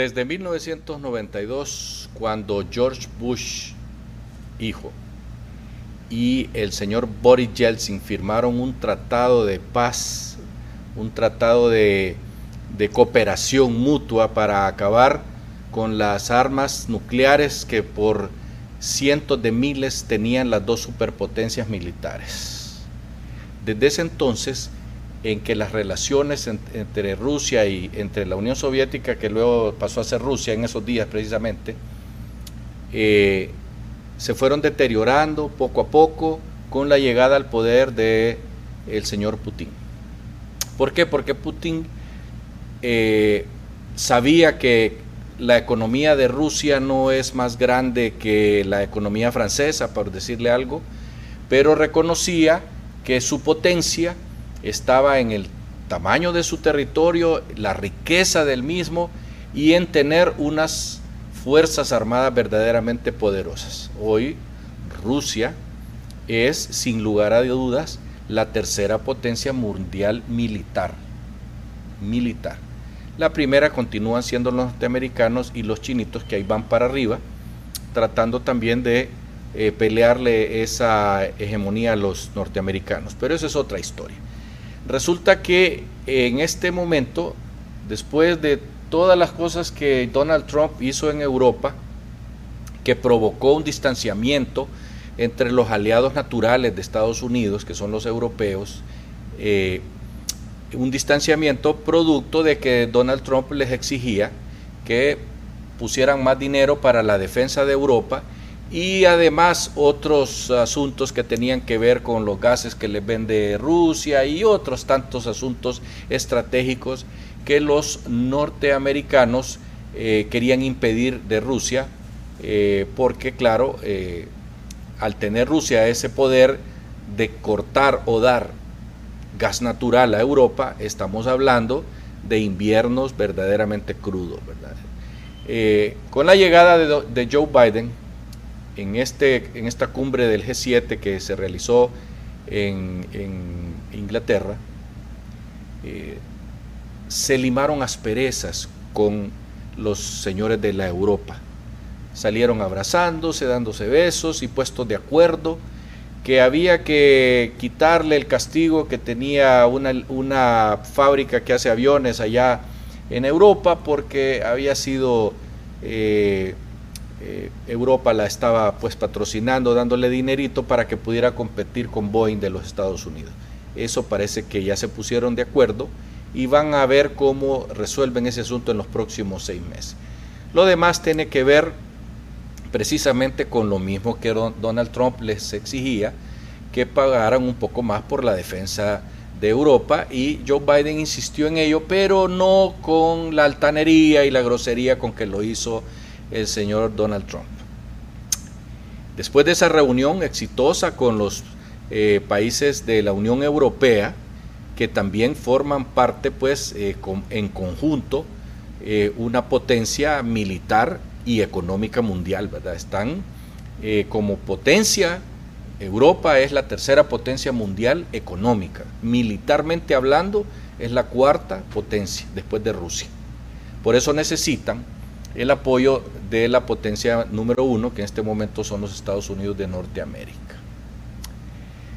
Desde 1992, cuando George Bush, hijo, y el señor Boris Yeltsin firmaron un tratado de paz, un tratado de, de cooperación mutua para acabar con las armas nucleares que por cientos de miles tenían las dos superpotencias militares. Desde ese entonces, en que las relaciones entre Rusia y entre la Unión Soviética, que luego pasó a ser Rusia en esos días precisamente, eh, se fueron deteriorando poco a poco con la llegada al poder de el señor Putin. ¿Por qué? Porque Putin eh, sabía que la economía de Rusia no es más grande que la economía francesa, por decirle algo, pero reconocía que su potencia estaba en el tamaño de su territorio, la riqueza del mismo y en tener unas fuerzas armadas verdaderamente poderosas. Hoy Rusia es, sin lugar a dudas, la tercera potencia mundial militar. Militar. La primera continúan siendo los norteamericanos y los chinitos que ahí van para arriba, tratando también de eh, pelearle esa hegemonía a los norteamericanos. Pero esa es otra historia. Resulta que en este momento, después de todas las cosas que Donald Trump hizo en Europa, que provocó un distanciamiento entre los aliados naturales de Estados Unidos, que son los europeos, eh, un distanciamiento producto de que Donald Trump les exigía que pusieran más dinero para la defensa de Europa y además otros asuntos que tenían que ver con los gases que les vende Rusia y otros tantos asuntos estratégicos que los norteamericanos eh, querían impedir de Rusia, eh, porque claro, eh, al tener Rusia ese poder de cortar o dar gas natural a Europa, estamos hablando de inviernos verdaderamente crudos. con la llegada de Joe Biden, en, este, en esta cumbre del G7 que se realizó en, Inglaterra, eh, se limaron asperezas con los señores de la Europa. Salieron abrazándose, dándose besos y puestos de acuerdo que había que quitarle el castigo que tenía una, una fábrica que hace aviones allá en Europa porque había sido eh, eh, Europa la estaba pues patrocinando, dándole dinerito para que pudiera competir con Boeing de los Estados Unidos. Eso parece que ya se pusieron de acuerdo y van a ver cómo resuelven ese asunto en los próximos seis meses. Lo demás tiene que ver precisamente con lo mismo que Donald Trump les exigía, que pagaran un poco más por la defensa de Europa y Joe Biden insistió en ello, pero no con la altanería y la grosería con que lo hizo el señor Donald Trump. Después de esa reunión exitosa con los eh, países de la Unión Europea, que también forman parte, pues, eh, en conjunto, eh, una potencia militar y económica mundial, ¿verdad? Están como potencia, Europa es la tercera potencia mundial económica. Militarmente hablando, es la cuarta potencia después de Rusia. Por eso necesitan el apoyo de la potencia número uno, que en este momento son los Estados Unidos de Norteamérica.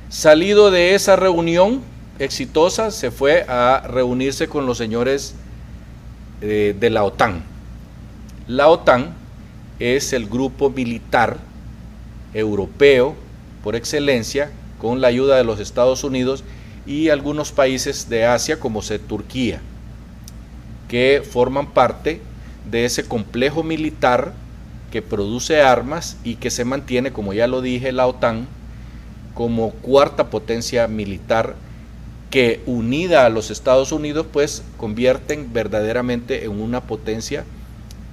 Salido de esa reunión exitosa, se fue a reunirse con los señores eh, de la OTAN. La OTAN es el grupo militar europeo por excelencia, con la ayuda de los Estados Unidos y algunos países de Asia, como se Turquía, que forman parte de ese complejo militar que produce armas y que se mantiene, como ya lo dije, la OTAN como cuarta potencia militar que unida a los Estados Unidos pues convierten verdaderamente en una potencia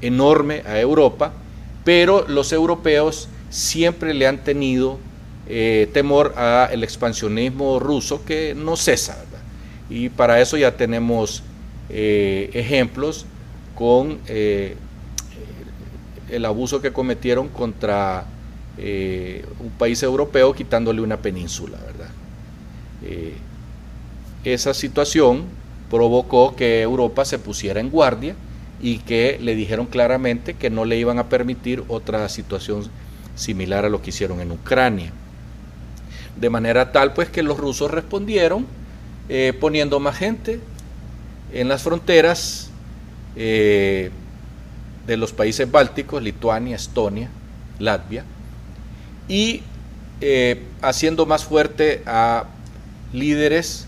enorme a Europa, pero los europeos siempre le han tenido eh, temor al expansionismo ruso que no cesa. Y para eso ya tenemos eh, ejemplos con eh, el abuso que cometieron contra eh, un país europeo quitándole una península, ¿verdad? Eh, esa situación provocó que Europa se pusiera en guardia y que le dijeron claramente que no le iban a permitir otra situación similar a lo que hicieron en Ucrania. De manera tal pues que los rusos respondieron poniendo más gente en las fronteras eh, de los países bálticos, Lituania, Estonia, Latvia, y eh, haciendo más fuerte a líderes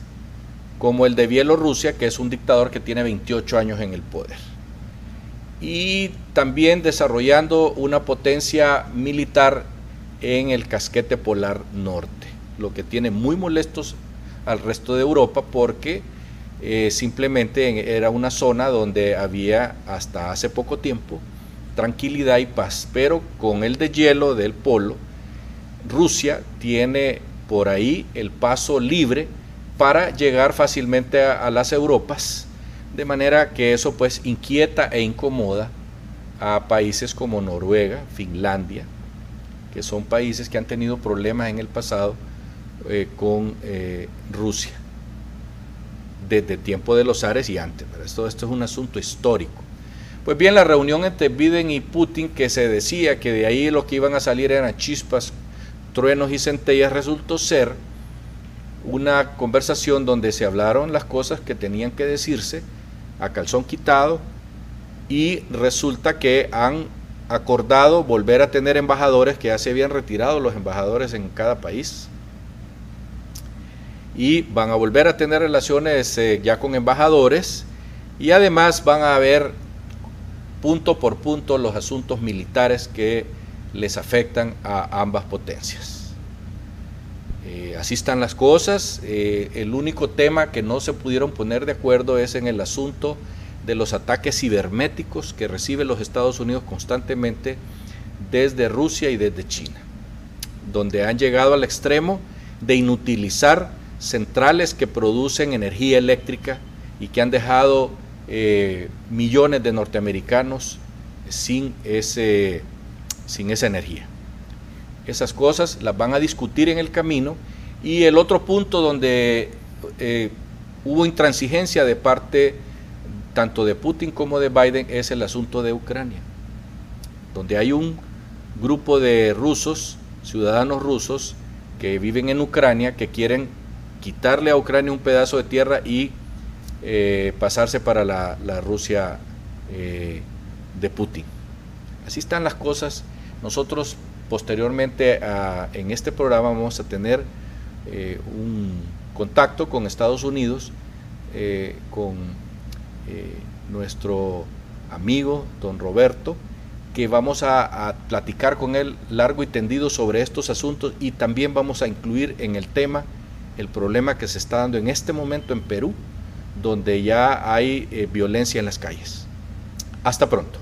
como el de Bielorrusia, que es un dictador que tiene 28 años en el poder. Y también desarrollando una potencia militar en el casquete polar norte, lo que tiene muy molestos al resto de Europa porque eh, simplemente era una zona donde había hasta hace poco tiempo tranquilidad y paz, pero con el de hielo del polo, Rusia tiene por ahí el paso libre para llegar fácilmente a, las Europas, de manera que eso pues inquieta e incomoda a países como Noruega, Finlandia, que son países que han tenido problemas en el pasado eh, con eh, Rusia, desde el tiempo de los Ares y antes. Esto, esto es un asunto histórico. Pues bien, la reunión entre Biden y Putin, que se decía que de ahí lo que iban a salir eran chispas, truenos y centellas, resultó ser una conversación donde se hablaron las cosas que tenían que decirse a calzón quitado y resulta que han acordado volver a tener embajadores que ya se habían retirado los embajadores en cada país y van a volver a tener relaciones eh, ya con embajadores y además van a ver punto por punto los asuntos militares que les afectan a ambas potencias. Eh, así están las cosas. Eh, el único tema que no se pudieron poner de acuerdo es en el asunto de los ataques cibernéticos que reciben los Estados Unidos constantemente desde Rusia y desde China, donde han llegado al extremo de inutilizar centrales que producen energía eléctrica y que han dejado eh, millones de norteamericanos sin, ese, sin esa energía esas cosas las van a discutir en el camino. Y el otro punto donde eh, hubo intransigencia de parte tanto de Putin como de Biden es el asunto de Ucrania, donde hay un grupo de rusos, ciudadanos rusos, que viven en Ucrania, que quieren quitarle a Ucrania un pedazo de tierra y eh, pasarse para la, Rusia eh, de Putin. Así están las cosas. Nosotros Posteriormente en este programa vamos a tener eh, un contacto con Estados Unidos, con nuestro amigo don Roberto, que vamos a, platicar con él largo y tendido sobre estos asuntos y también vamos a incluir en el tema el problema que se está dando en este momento en Perú, donde ya hay violencia en las calles. Hasta pronto.